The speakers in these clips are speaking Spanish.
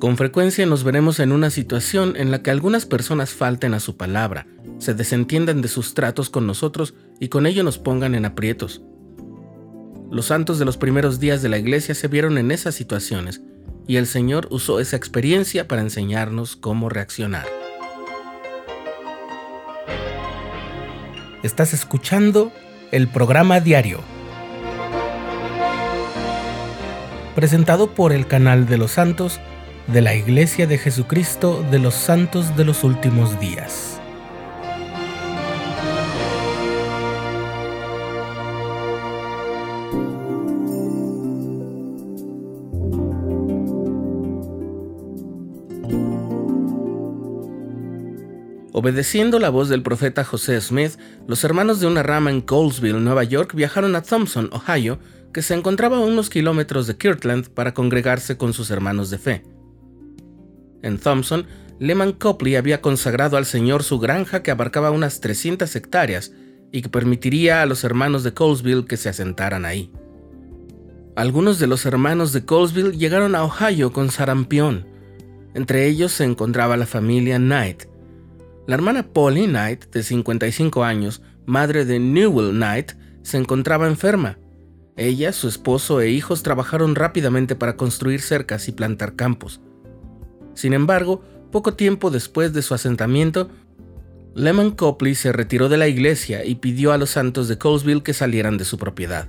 Con frecuencia nos veremos en una situación en la que algunas personas falten a su palabra, se desentiendan de sus tratos con nosotros y con ello nos pongan en aprietos. Los santos de los primeros días de la iglesia se vieron en esas situaciones y el Señor usó esa experiencia para enseñarnos cómo reaccionar. Estás escuchando el programa diario, presentado por el canal de los santos de la Iglesia de Jesucristo de los Santos de los Últimos Días. Obedeciendo la voz del profeta José Smith, los hermanos de una rama en Colesville, Nueva York, viajaron a Thompson, Ohio, que se encontraba a unos kilómetros de Kirtland para congregarse con sus hermanos de fe. En Thompson, Lehman Copley había consagrado al Señor su granja que abarcaba unas 300 hectáreas y que permitiría a los hermanos de Colesville que se asentaran ahí. Algunos de los hermanos de Colesville llegaron a Ohio con sarampión. Entre ellos se encontraba la familia Knight, la hermana Polly Knight, de 55 años, madre de Newell Knight, se encontraba enferma. Ella, su esposo e hijos trabajaron rápidamente para construir cercas y plantar campos. Sin embargo, poco tiempo después de su asentamiento, Lemon Copley se retiró de la iglesia y pidió a los santos de Colesville que salieran de su propiedad.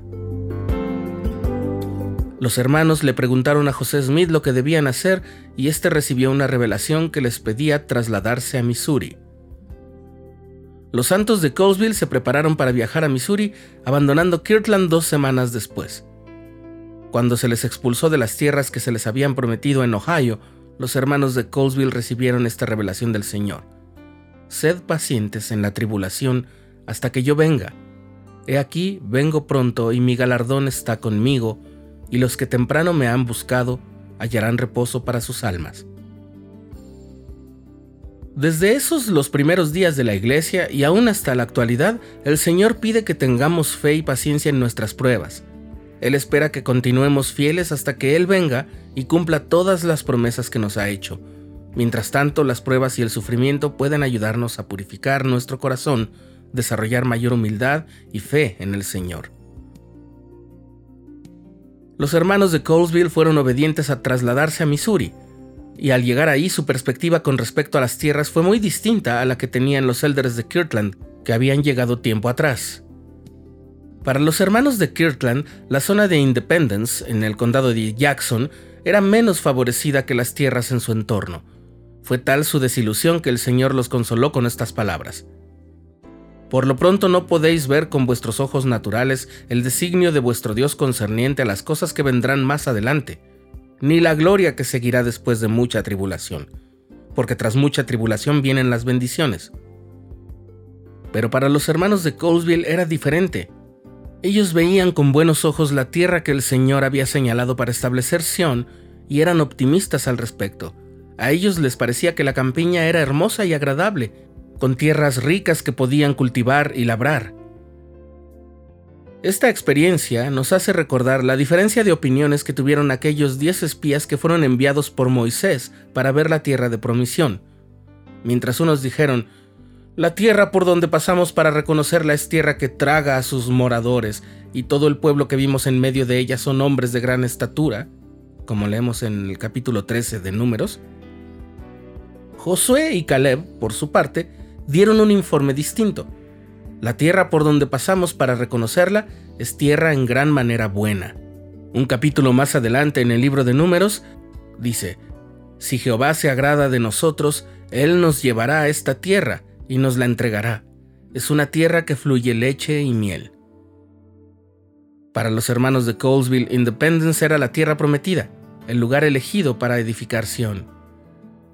Los hermanos le preguntaron a José Smith lo que debían hacer y éste recibió una revelación que les pedía trasladarse a Missouri. Los Santos de Colesville se prepararon para viajar a Missouri, abandonando Kirtland dos semanas después. Cuando se les expulsó de las tierras que se les habían prometido en Ohio, los hermanos de Colesville recibieron esta revelación del Señor. Sed pacientes en la tribulación hasta que yo venga. He aquí, vengo pronto y mi galardón está conmigo, y los que temprano me han buscado hallarán reposo para sus almas. Desde esos los primeros días de la iglesia y aún hasta la actualidad, el Señor pide que tengamos fe y paciencia en nuestras pruebas. Él espera que continuemos fieles hasta que Él venga y cumpla todas las promesas que nos ha hecho. Mientras tanto, las pruebas y el sufrimiento pueden ayudarnos a purificar nuestro corazón, desarrollar mayor humildad y fe en el Señor. Los hermanos de Colesville fueron obedientes a trasladarse a Missouri, y al llegar ahí su perspectiva con respecto a las tierras fue muy distinta a la que tenían los elders de Kirtland, que habían llegado tiempo atrás. Para los hermanos de Kirtland, la zona de Independence, en el condado de Jackson, era menos favorecida que las tierras en su entorno. Fue tal su desilusión que el Señor los consoló con estas palabras. Por lo pronto no podéis ver con vuestros ojos naturales el designio de vuestro Dios concerniente a las cosas que vendrán más adelante ni la gloria que seguirá después de mucha tribulación, porque tras mucha tribulación vienen las bendiciones. Pero para los hermanos de Colesville era diferente. Ellos veían con buenos ojos la tierra que el Señor había señalado para establecer Sión y eran optimistas al respecto. A ellos les parecía que la campiña era hermosa y agradable, con tierras ricas que podían cultivar y labrar. Esta experiencia nos hace recordar la diferencia de opiniones que tuvieron aquellos diez espías que fueron enviados por Moisés para ver la tierra de promisión. Mientras unos dijeron, la tierra por donde pasamos para reconocerla es tierra que traga a sus moradores, y todo el pueblo que vimos en medio de ella son hombres de gran estatura, como leemos en el capítulo 13 de Números. Josué y Caleb, por su parte, dieron un informe distinto. La tierra por donde pasamos para reconocerla es tierra en gran manera buena. Un capítulo más adelante en el libro de números dice, Si Jehová se agrada de nosotros, Él nos llevará a esta tierra y nos la entregará. Es una tierra que fluye leche y miel. Para los hermanos de Colesville, Independence era la tierra prometida, el lugar elegido para edificar Sion.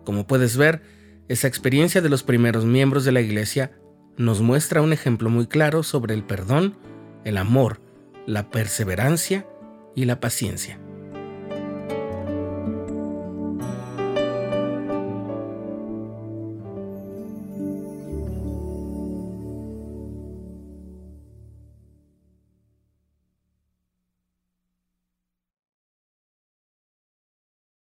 Como puedes ver, esa experiencia de los primeros miembros de la iglesia nos muestra un ejemplo muy claro sobre el perdón, el amor, la perseverancia y la paciencia.